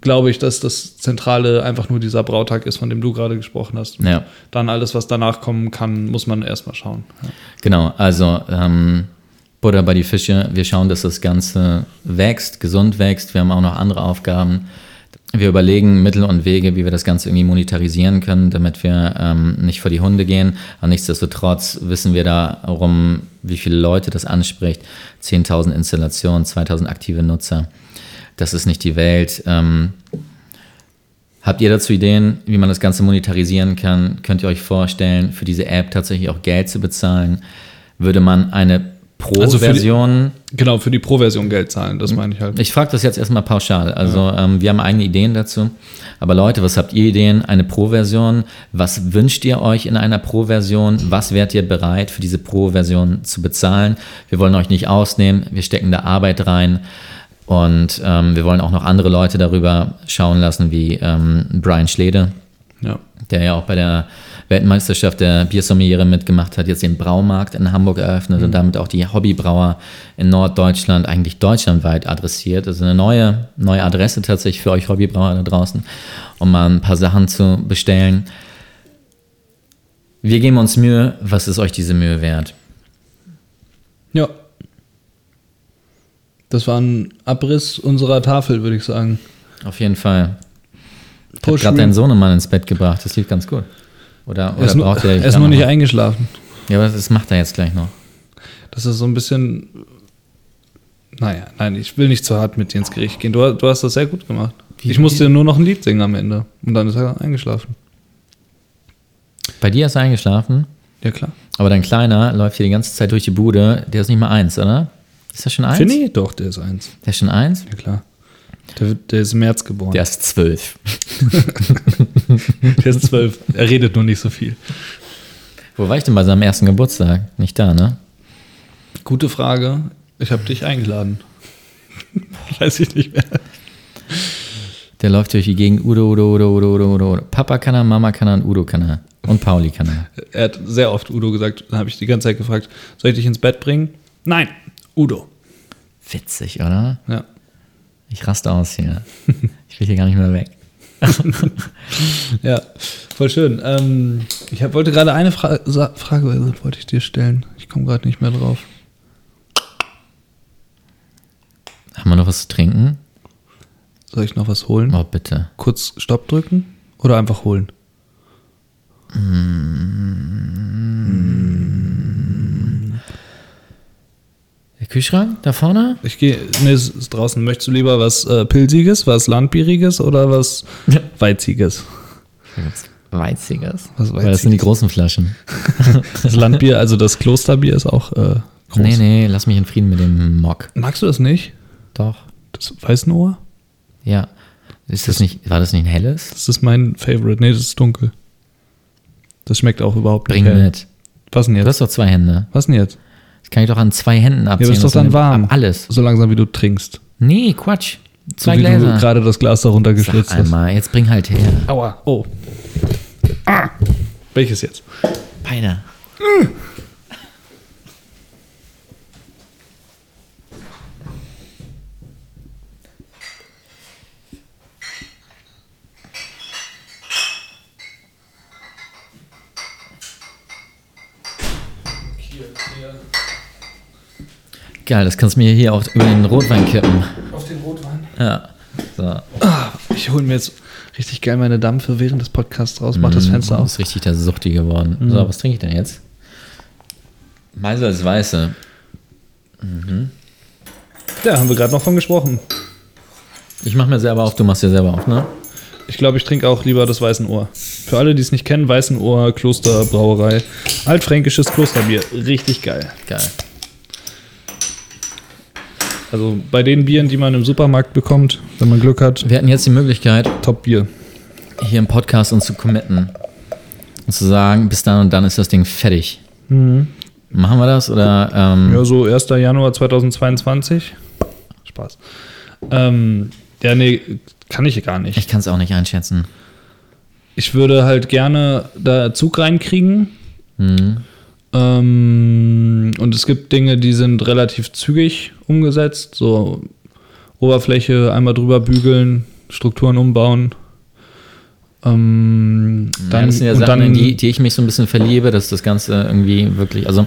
glaube ich, dass das Zentrale einfach nur dieser Brautag ist, von dem du gerade gesprochen hast. Ja. Dann alles, was danach kommen kann, muss man erstmal schauen. Ja. Genau, also ähm, Butter bei die Fische. Wir schauen, dass das Ganze wächst, gesund wächst. Wir haben auch noch andere Aufgaben. Wir überlegen Mittel und Wege, wie wir das Ganze irgendwie monetarisieren können, damit wir ähm, nicht vor die Hunde gehen. Aber nichtsdestotrotz wissen wir darum, wie viele Leute das anspricht. 10.000 Installationen, 2.000 aktive Nutzer. Das ist nicht die Welt. Ähm, Habt ihr dazu Ideen, wie man das Ganze monetarisieren kann? Könnt ihr euch vorstellen, für diese App tatsächlich auch Geld zu bezahlen? Würde man eine Also Pro-Version Genau, für die Pro-Version Geld zahlen, das meine ich halt. ich frage das jetzt erstmal pauschal. Also ähm, wir haben eigene Ideen dazu. Aber Leute, was habt ihr Ideen? Eine Pro-Version? Was wünscht ihr euch in einer Pro-Version? Was wärt ihr bereit für diese Pro-Version zu bezahlen? Wir wollen euch nicht ausnehmen. Wir stecken da Arbeit rein. Und ähm, wir wollen auch noch andere Leute darüber schauen lassen, wie ähm, Brian Schlede, Ja. der ja auch bei der Weltmeisterschaft der Biersommeliere mitgemacht hat, jetzt den Braumarkt in Hamburg eröffnet und damit auch die Hobbybrauer in Norddeutschland, eigentlich deutschlandweit adressiert. Also eine neue, neue Adresse tatsächlich für euch Hobbybrauer da draußen, um mal ein paar Sachen zu bestellen. Wir geben uns Mühe. Was ist euch diese Mühe wert? Ja. Das war ein Abriss unserer Tafel, würde ich sagen. Auf jeden Fall. Ich habe gerade deinen Sohnemann ins Bett gebracht. Das lief ganz gut. Oder, Er oder ist, nur, braucht ihr er ist nur noch nicht eingeschlafen. Ja, aber das macht er jetzt gleich noch. Das ist so ein bisschen. Naja, nein, ich will nicht zu hart mit dir ins Gericht gehen. Du, du hast das sehr gut gemacht. Wie- ich musste nur noch ein Lied singen am Ende. Und dann ist er eingeschlafen. Bei dir ist er eingeschlafen? Ja, klar. Aber dein Kleiner läuft hier die ganze Zeit durch die Bude. Der ist nicht mal eins, oder? Ist das schon eins? Finny? Doch, der ist eins. Der ist schon eins? Ja, klar. Der, der ist im März geboren. Der ist zwölf. (laughs) Der ist zwölf. Er redet nur nicht so viel. Wo war ich denn bei seinem ersten Geburtstag? Nicht da, ne? Gute Frage. Ich habe dich eingeladen. (laughs) Weiß ich nicht mehr. Der läuft durch die Gegend. Udo, Udo, Udo, Udo, Udo, Udo. Papa kann er, Mama kann er und Udo kann er. Und Pauli kann er. Er hat sehr oft Udo gesagt. Dann habe ich die ganze Zeit gefragt, soll ich dich ins Bett bringen? Nein, Udo. Witzig, oder? Ja. Ich raste aus hier. Ich will hier gar nicht mehr weg. (laughs) Ja, voll schön. Ähm, ich hab, wollte gerade eine Fra Sa Frage wollte ich dir stellen. Ich komme gerade nicht mehr drauf. Haben wir noch was zu trinken? Soll ich noch was holen? Oh, bitte. Kurz Stopp drücken oder einfach holen? Der Kühlschrank da vorne? Ich gehe, nee, es ist draußen. Möchtest du lieber was äh, Pilziges, was Landbieriges oder was Ja. Weiziges? Weiziges. Was Weil das sind die großen Flaschen. (laughs) Das Landbier, also das Klosterbier ist auch äh, groß. Nee, nee, lass mich in Frieden mit dem Mock. Magst du das nicht? Doch. Das Weißenohr? Ja. Ist das nicht, war das nicht ein helles? Das ist mein Favorite. Nee, das ist dunkel. Das schmeckt auch überhaupt Bring nicht. hell. mit. Was denn Du jetzt? hast doch zwei Hände. Was denn jetzt? Das kann ich doch an zwei Händen abziehen. Ja, aber ist doch Das dann warm. Alles. So langsam wie du trinkst. Nee, Quatsch. Zwei so wie Gläser. du gerade das Glas darunter Sag geschlitzt hast. einmal, jetzt bring halt her. Aua. Oh. Ah. Welches jetzt? Beide. Geil, das kannst du mir hier auch über den Rotwein kippen. Auf den Rotwein. Ja. So. Ich hole mir jetzt richtig geil meine Dampfe während des Podcasts raus. Mach das Fenster Du auf. bist richtig der Suchti geworden. So, was trinke ich denn jetzt? Meise als Weiße. Ja, haben wir gerade noch von gesprochen. Ich mache mir selber auf, du machst dir selber auf, ne? Ich glaube, ich trinke auch lieber das Weißenohr. Für alle, die es nicht kennen, Weißenohr Klosterbrauerei. Altfränkisches Klosterbier. Richtig geil. Geil. Also bei den Bieren, die man im Supermarkt bekommt, wenn man Glück hat, Wir hatten jetzt die Möglichkeit, Top-Bier. hier im Podcast uns zu committen. Und zu sagen, bis dann und dann ist das Ding fertig. Machen wir das oder ähm, Ja, so 1. Januar 2022. Spaß. Ähm, ja, nee, kann ich gar nicht. ich kann es auch nicht einschätzen. Ich würde halt gerne da Zug reinkriegen. Mhm. Ähm, und es gibt Dinge, die sind relativ zügig umgesetzt. So Oberfläche einmal drüber bügeln, Strukturen umbauen. Ähm, Dann, ja, das sind ja Sachen, dann, in die, die ich mich so ein bisschen verliebe, dass das Ganze irgendwie wirklich, also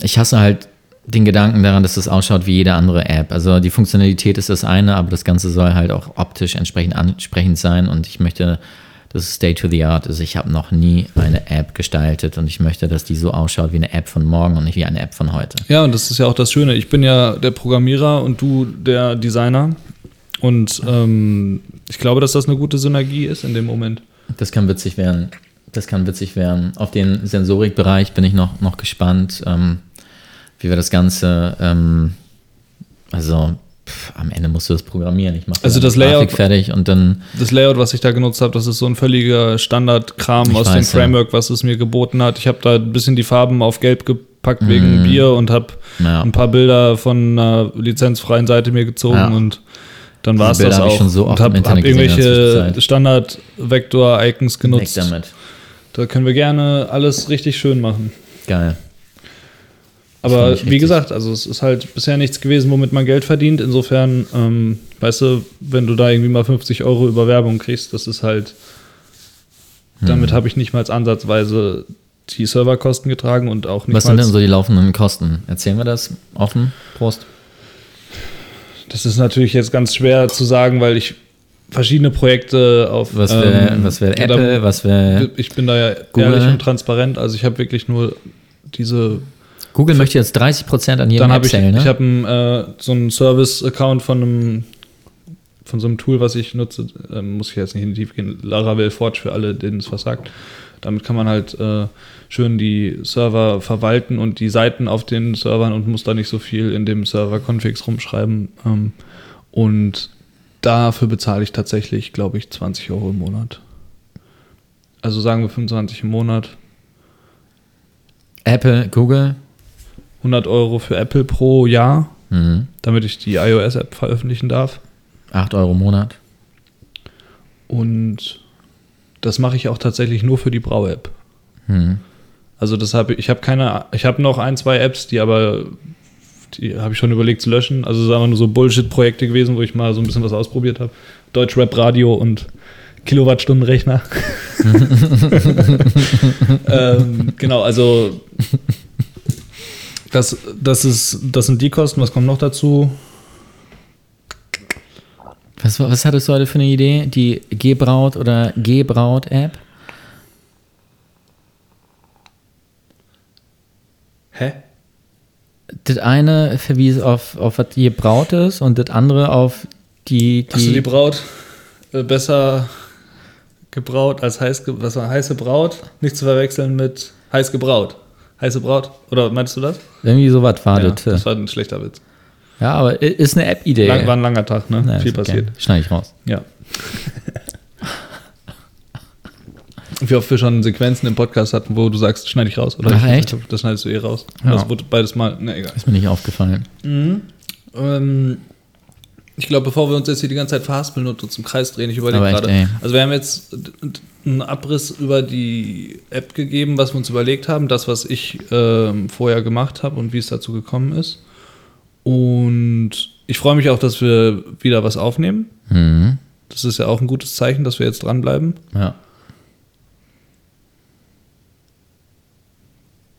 ich hasse halt den Gedanken daran, dass das ausschaut wie jede andere App. Also die Funktionalität ist das eine, aber das Ganze soll halt auch optisch entsprechend ansprechend sein und ich möchte, dass es State to the Art ist. Ich habe noch nie eine App gestaltet und ich möchte, dass die so ausschaut wie eine App von morgen und nicht wie eine App von heute. Ja, und das ist ja auch das Schöne. Ich bin ja der Programmierer und du der Designer. Und ähm, ich glaube, dass das eine gute Synergie ist in dem Moment. Das kann witzig werden. Das kann witzig werden. Auf den Sensorikbereich bin ich noch, noch gespannt, ähm, wie wir das Ganze, ähm, also pff, am Ende musst du das programmieren. Ich mache Also das Layout- Grafik fertig und dann, Das Layout, was ich da genutzt habe, das ist so ein völliger Standardkram aus dem weiß, ja. Framework, was es mir geboten hat. Ich habe da ein bisschen die Farben auf gelb gepackt wegen Bier und habe. Ja. ein paar Bilder von einer lizenzfreien Seite mir gezogen Ja. und dann war es das hab ich auch. schon so oft und habe hab irgendwelche. Standard-Vektor-Icons weg genutzt. damit. Da können wir gerne alles richtig schön machen. Geil. Aber wie gesagt, also es ist halt bisher nichts gewesen, womit man Geld verdient. Insofern, ähm, weißt du, wenn du da irgendwie mal 50 Euro über Werbung kriegst, das ist halt, Hm. damit habe ich nicht mal ansatzweise die Serverkosten getragen und auch nicht Was sind denn so die laufenden Kosten? Erzählen wir das offen? Prost. Das ist natürlich jetzt ganz schwer zu sagen, weil ich verschiedene Projekte auf. Was wäre ähm, was wär ja, da- Apple? Was wäre. Ich bin da ja Google? ehrlich und transparent. Also ich habe wirklich nur diese Google möchte jetzt 30% an jedem Dann App habe ich, ne? ich habe äh, so einen Service-Account von einem von so einem Tool, was ich nutze, ähm, muss ich jetzt nicht in die Tiefe gehen, Laravel Forge für alle, denen es was sagt. Damit kann man halt äh, schön die Server verwalten und die Seiten auf den Servern und muss da nicht so viel in dem Server-Configs rumschreiben. Ähm, und dafür bezahle ich tatsächlich, glaube ich, 20 Euro im Monat. Also sagen wir 25 im Monat. Apple, Google. 100 Euro für Apple pro Jahr, Mhm. damit ich die iOS-App veröffentlichen darf. 8 Euro im Monat. Und das mache ich auch tatsächlich nur für die Brau-App. Mhm. Also das habe ich habe keine, ich habe noch ein, zwei Apps, die aber die habe ich schon überlegt zu löschen. Also es sind einfach nur so Bullshit-Projekte gewesen, wo ich mal so ein bisschen was ausprobiert habe. Deutschrap Radio und Kilowattstundenrechner. (laughs) (laughs) ähm, genau, also das, das, ist, das sind die Kosten. Was kommt noch dazu? Was, was hattest du heute für eine Idee? Die Gebraut oder Gebraut-App? Hä? Das eine verwies auf, auf was gebraut ist und das andere auf die. die, Hast du die Braut äh, besser gebraut als heiß, was war heiße Braut? Nicht zu verwechseln mit heiß gebraut. Heiße Braut? Oder meinst du das? irgendwie sowas war ja, das. war ein schlechter Witz. Ja, aber ist eine App-Idee. Lang, war ein langer Tag, ne? Na, Viel ist okay. passiert. Schneide ich raus. Ja. Wie oft wir schon Sequenzen im Podcast hatten, wo du sagst, schneide ich raus. Oder Ach, ich echt? Das schneidest du eh raus. Ja. Das wurde beides mal, na egal. Ist mir nicht aufgefallen. Ähm, ich glaube, bevor wir uns jetzt hier die ganze Zeit verhaspeln und uns im Kreis drehen, ich überlege gerade. ey. Also wir haben jetzt einen Abriss über die App gegeben, was wir uns überlegt haben, das, was ich ähm, vorher gemacht habe und wie es dazu gekommen ist. Und ich freue mich auch, dass wir wieder was aufnehmen. Mhm. Das ist ja auch ein gutes Zeichen, dass wir jetzt dranbleiben. Ja.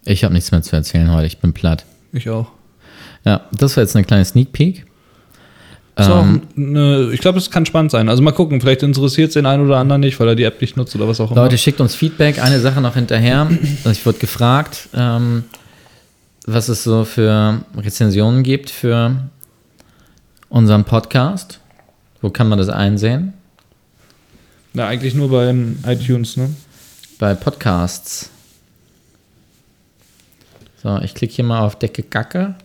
Ich habe nichts mehr zu erzählen heute. Ich bin platt. Ich auch. Ja, das war jetzt eine kleine Sneak Peek. Ähm, eine, ich glaube, es kann spannend sein. Also mal gucken, vielleicht interessiert es den einen oder anderen nicht, weil er die App nicht nutzt oder was auch immer. Leute, schickt uns Feedback. Eine Sache noch hinterher. (clears throat) Ich wurde gefragt, ähm, was es so für Rezensionen gibt für unseren Podcast. Wo kann man das einsehen? Na, eigentlich nur beim iTunes, ne? Bei Podcasts. So, ich klicke hier mal auf Decke Gacke.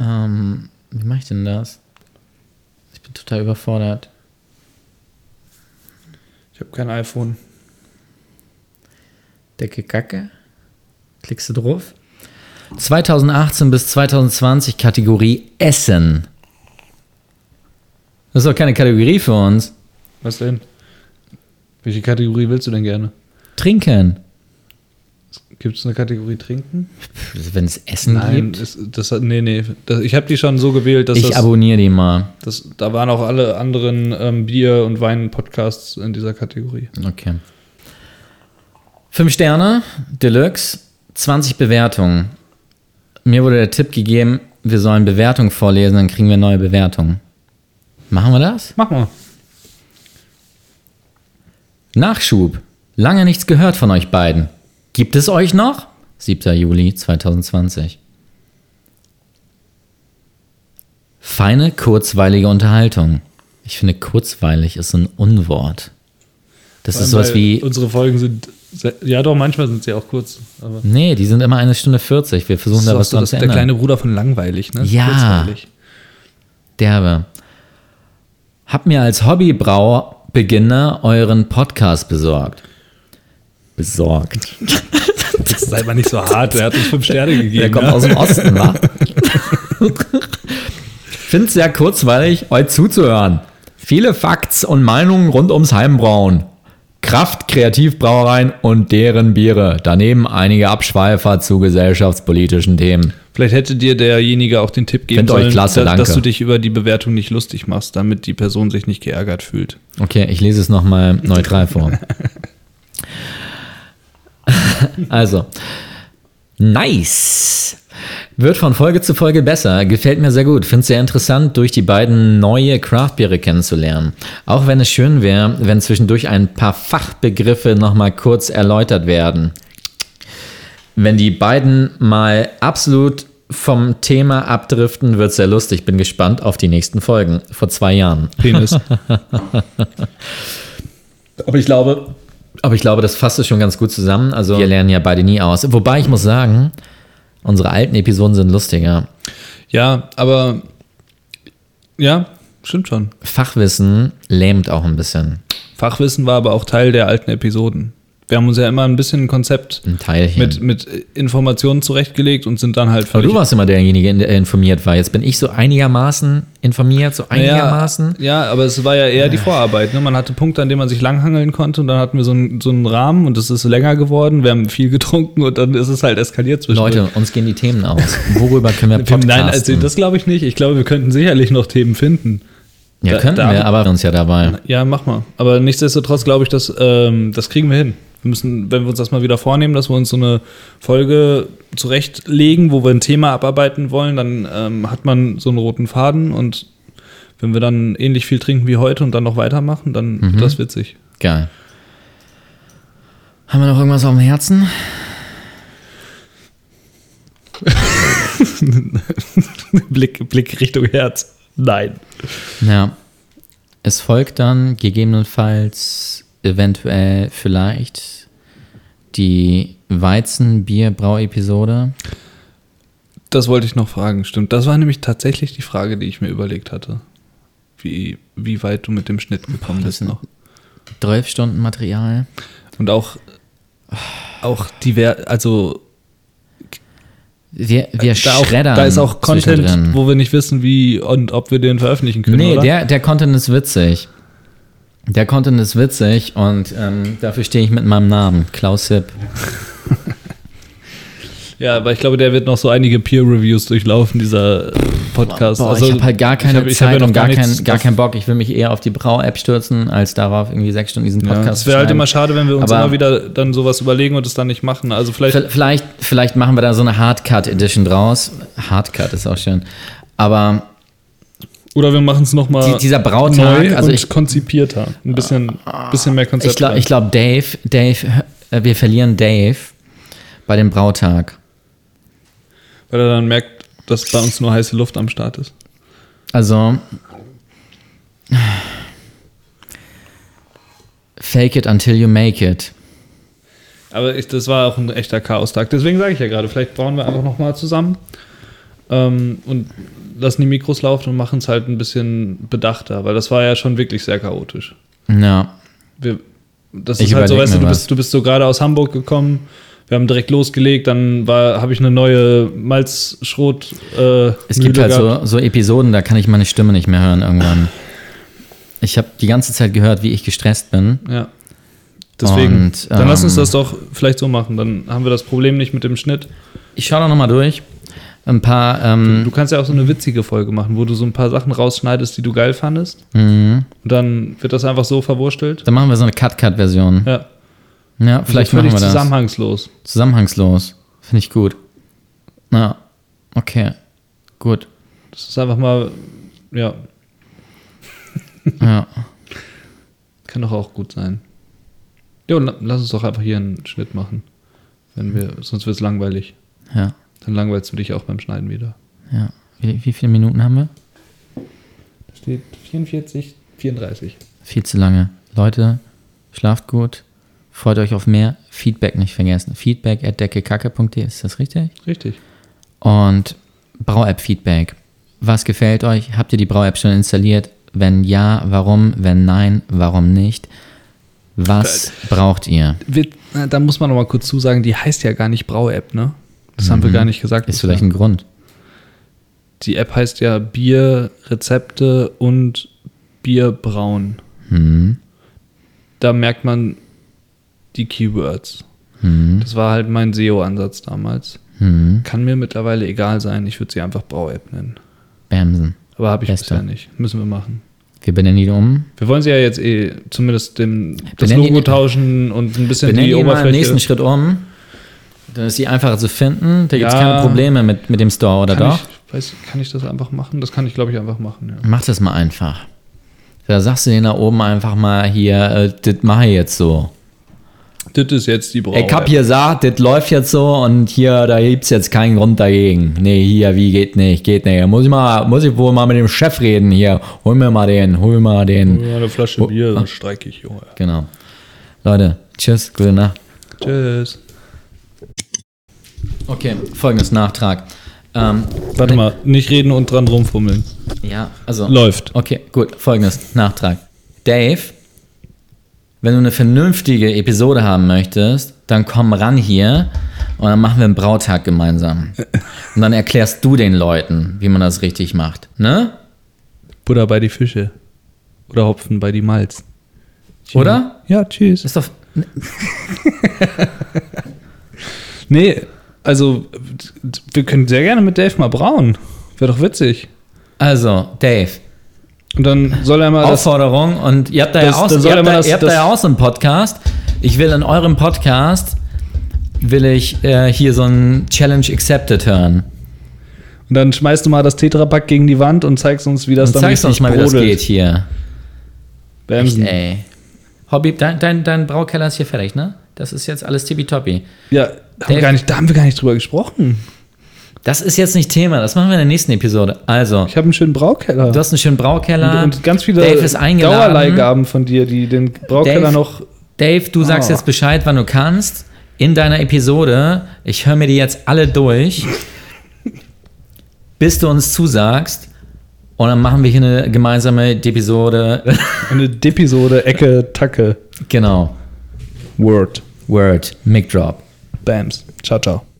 Ähm, wie mache ich denn das? Ich bin total überfordert. Ich habe kein iPhone. Decke Gacke. Klickst du drauf? 2018 bis 2020 Kategorie Essen. Das ist doch keine Kategorie für uns. Was denn? Welche Kategorie willst du denn gerne? Trinken. Gibt es eine Kategorie Trinken? Wenn es Essen gibt. ist, das, nee, nee. Das, ich habe die schon so gewählt, dass Ich das, abonniere die mal. das. Da waren auch alle anderen ähm, Bier- und Wein-Podcasts in dieser Kategorie. Okay. Fünf Sterne, Deluxe, 20 Bewertungen. Mir wurde der Tipp gegeben, wir sollen Bewertungen vorlesen, dann kriegen wir neue Bewertungen. Machen wir das? Mach mal. Nachschub. Lange nichts gehört von euch beiden. Gibt es euch noch? 7. Juli 2020. Feine, kurzweilige Unterhaltung. Ich finde, kurzweilig ist so ein Unwort. Das ist sowas wie. Unsere Folgen sind. Ja, doch, manchmal sind sie auch kurz. Aber Nee, die sind immer eine Stunde 40. Wir versuchen da was ist auch dran so zu das, der ändern. kleine Bruder von langweilig, ne? Ja. Kurzweilig. Derbe. Hab mir als Hobbybraubeginner euren Podcast besorgt. Besorgt. (laughs) Sei mal nicht so hart, er hat uns fünf Sterne gegeben. Der kommt ne? aus dem Osten, wa? (laughs) Finde es sehr kurzweilig, euch zuzuhören. Viele Fakts und Meinungen rund ums Heimbrauen. Kraft, Kreativbrauereien und deren Biere. Daneben einige Abschweifer zu gesellschaftspolitischen Themen. Vielleicht hätte dir derjenige auch den Tipp geben Find sollen, klasse, da- dass danke. du dich über die Bewertung nicht lustig machst, damit die Person sich nicht geärgert fühlt. Okay, ich lese es nochmal neutral vor. (laughs) also, nice. Wird von Folge zu Folge besser. Gefällt mir sehr gut. Finde es sehr interessant, durch die beiden neue Craftbiere kennenzulernen. Auch wenn es schön wäre, wenn zwischendurch ein paar Fachbegriffe nochmal kurz erläutert werden. Wenn die beiden mal absolut vom Thema abdriften, wird sehr lustig. Bin gespannt auf die nächsten Folgen. Vor zwei Jahren. Penis. (laughs) Aber ich glaube, aber ich glaube, das fasst es schon ganz gut zusammen. Also wir lernen ja beide nie aus. Wobei ich muss sagen, unsere alten Episoden sind lustiger. ja, aber ja, Stimmt schon. Fachwissen lähmt auch ein bisschen. Fachwissen war aber auch Teil der alten Episoden. Wir haben uns ja immer ein bisschen ein Konzept Ein Teilchen. mit, mit Informationen zurechtgelegt und sind dann halt Aber du warst immer derjenige, der informiert war. Jetzt bin ich so einigermaßen informiert, so einigermaßen. Ja, ja, aber es war ja eher die Vorarbeit. Ne? Man hatte Punkte, an denen man sich langhangeln konnte und dann hatten wir so einen, so einen Rahmen und es ist länger geworden. Wir haben viel getrunken und dann ist es halt eskaliert zwischen Leute, uns gehen die Themen aus. Worüber können wir (laughs) podcasten? Nein, also das glaube ich nicht. Ich glaube, wir könnten sicherlich noch Themen finden. ja, da- könnten da- wir, aber uns ja dabei. Ja, mach mal. Aber nichtsdestotrotz glaube ich, dass, ähm, das kriegen wir hin. Wir müssen, wenn wir uns das mal wieder vornehmen, dass wir uns so eine Folge zurechtlegen, wo wir ein Thema abarbeiten wollen, dann ähm, hat man so einen roten Faden und wenn wir dann ähnlich viel trinken wie heute und dann noch weitermachen, dann wird das witzig. Geil. Haben wir noch irgendwas auf dem Herzen? (laughs) Blick, Blick Richtung Herz. Nein. Ja. Es folgt dann gegebenenfalls eventuell vielleicht die Weizen-Bier-Brau-Episode. Das wollte ich noch fragen, stimmt. Das war nämlich tatsächlich die Frage, die ich mir überlegt hatte. Wie, wie weit du mit dem Schnitt gekommen bist sind- noch. 12 Stunden Material. Und auch, auch diver, also Wir, wir da, auch, schreddern. da ist auch Content, wo wir nicht wissen, wie und ob wir den veröffentlichen können. Nee, oder? der, der Content ist witzig. Der Content ist witzig und ähm, dafür stehe ich mit meinem Namen, Klaus Hipp. (laughs) Ja, aber ich glaube, der wird noch so einige Peer-Reviews durchlaufen, dieser Podcast. Boah, Also, ich habe halt gar keine hab- Zeit ja und gar, kein, gar keinen Bock. Ich will mich eher auf die Brau-App stürzen, als darauf irgendwie sechs Stunden diesen Ja, Podcast es wäre halt immer schade, wenn wir uns Aber- immer wieder dann sowas überlegen und es dann nicht machen. Also vielleicht, Vielleicht, vielleicht machen wir da so eine Hardcut-Edition draus. Hardcut ist auch schön. Aber oder wir machen es nochmal Die- dieser Brautag, neu also und ich- konzipierter. Ein bisschen, bisschen mehr Konzept. ich glaube, glaub, Dave, Dave, äh, wir verlieren Dave bei dem Brautag. Weil er dann merkt, dass bei uns nur heiße Luft am Start ist. Also. Fake it until you make it. Aber ich, das war auch ein echter Chaos-Tag. Deswegen sage ich ja gerade, vielleicht bauen wir einfach nochmal zusammen ähm, und lassen die Mikros laufen und machen es halt ein bisschen bedachter, weil das war ja schon wirklich sehr chaotisch. Ja. Wir, das Ich ist halt so, weißt du, du bist, du bist so gerade aus Hamburg gekommen, wir haben direkt losgelegt, dann habe ich eine neue Malzschrot. Äh, Es gibt Mühle halt so, so Episoden, da kann ich meine Stimme nicht mehr hören irgendwann. Ich habe die ganze Zeit gehört, wie ich gestresst bin. Ja. Deswegen, Und, dann lass uns ähm, das doch vielleicht so machen. Dann haben wir das Problem nicht mit dem Schnitt. Ich schaue da nochmal durch. Ein paar. Ähm, Du kannst ja auch so eine witzige Folge machen, wo du so ein paar Sachen rausschneidest, die du geil fandest. mhm. Und dann wird das einfach so verwurstelt. Dann machen wir so eine Cut-Cut-Version. Ja, Ja, vielleicht so machen wir das. zusammenhangslos. Zusammenhangslos. Finde ich gut. Na, okay. Gut. Das ist einfach mal, ja, Ja. (laughs) kann doch auch gut sein. Jo, la- lass uns doch einfach hier einen Schnitt machen. Wenn wir, sonst wird es langweilig. Ja. Dann langweilst du dich auch beim Schneiden wieder. Ja. Wie, wie viele Minuten haben wir? Da steht 44, 34. Viel zu lange. Leute, schlaft gut. Freut euch auf mehr. Feedback nicht vergessen. Feedback at deckekacke.de. Ist das richtig? Richtig. Und Brau-App-Feedback. Was gefällt euch? Habt ihr die Brau-App schon installiert? Wenn ja, warum? Wenn nein, warum nicht? Was braucht ihr? Da muss man noch mal kurz zusagen, die heißt ja gar nicht Brau-App, ne? Das haben wir gar nicht gesagt. Ist vielleicht ein Grund. Die App heißt ja Bier, Rezepte und Bier brauen. Hm. Da merkt man die Keywords. Hm. Das war halt mein SEO-Ansatz damals. Hm. Kann mir mittlerweile egal sein. Ich würde sie einfach Brau-App nennen. Bamsen. Aber habe ich Beste. bisher nicht. Müssen wir machen. Wir benennen die um. Wir wollen sie ja jetzt eh zumindest dem, das Benennen Logo tauschen und ein bisschen Benennen die die mal im Oberfläche. nächsten Schritt um. Dann ist sie einfacher zu finden. Da gibt es keine Probleme mit, mit dem Store, oder doch? Ich, weiß, kann ich das einfach machen? Das kann ich, glaube ich, einfach machen. Ja. Mach das mal einfach. Da sagst du denen da oben einfach mal hier, äh, das mache ich jetzt so. Das ist jetzt die Brau. Ich hab hier gesagt, das läuft jetzt so und hier, da gibt's jetzt keinen Grund dagegen. Nee, hier, wie geht nicht, geht nicht. Muss ich mal, muss ich wohl mal mit dem Chef reden hier. Hol mir mal den, hol mir mal den. Ja, eine Flasche Bier, dann streike ich, Junge. Genau. Leute, tschüss, gute Nacht. Tschüss. Okay, folgendes Nachtrag. Ähm, Warte mal, nicht reden und dran rumfummeln. ja, also. Läuft. Okay, gut. Folgendes: Nachtrag. Dave, wenn du eine vernünftige Episode haben möchtest, dann komm ran hier und dann machen wir einen Brautag gemeinsam. (laughs) Und dann erklärst du den Leuten, wie man das richtig macht. Ne? Butter bei die Fische. Oder Hopfen bei die Malz. Oder? Ja, tschüss. Ist doch. (laughs) (laughs) Nee, also wir können sehr gerne mit Dave mal brauen. Wäre doch witzig. Also, Dave, Und dann soll er mal das. Aufforderung und ihr habt da, das- ja, auch, dann soll ihr habt da, das- ihr habt da das- ja auch so einen Podcast. Ich will in eurem Podcast will ich äh, hier so ein Challenge Accepted hören. Und dann schmeißt du mal das Tetrapack gegen die Wand und zeigst uns, wie das Und dann zeigst uns richtig mal, wie das brodelt. geht hier. Echt, Bamsen. ey. Hobby, dein, dein, dein Braukeller ist hier fertig, ne? Das ist jetzt alles tippitoppi. Ja, haben wir gar nicht, da haben wir gar nicht drüber gesprochen. Das ist jetzt nicht Thema, das machen wir in der nächsten Episode. Also, Ich habe einen schönen Braukeller. du hast einen schönen Braukeller. und, und ganz viele Dave ist eingeladen. Dauerleihgaben von dir, die den Braukeller Dave- noch. Dave, du sagst Oh. jetzt Bescheid, wann du kannst. In deiner Episode. Ich höre mir die jetzt alle durch. bis du uns zusagst. Und dann machen wir hier eine gemeinsame Episode. (laughs) Eine Depisode, Ecke, Tacke. genau. Word. Word. Mic Drop. Bams. Ciao, ciao.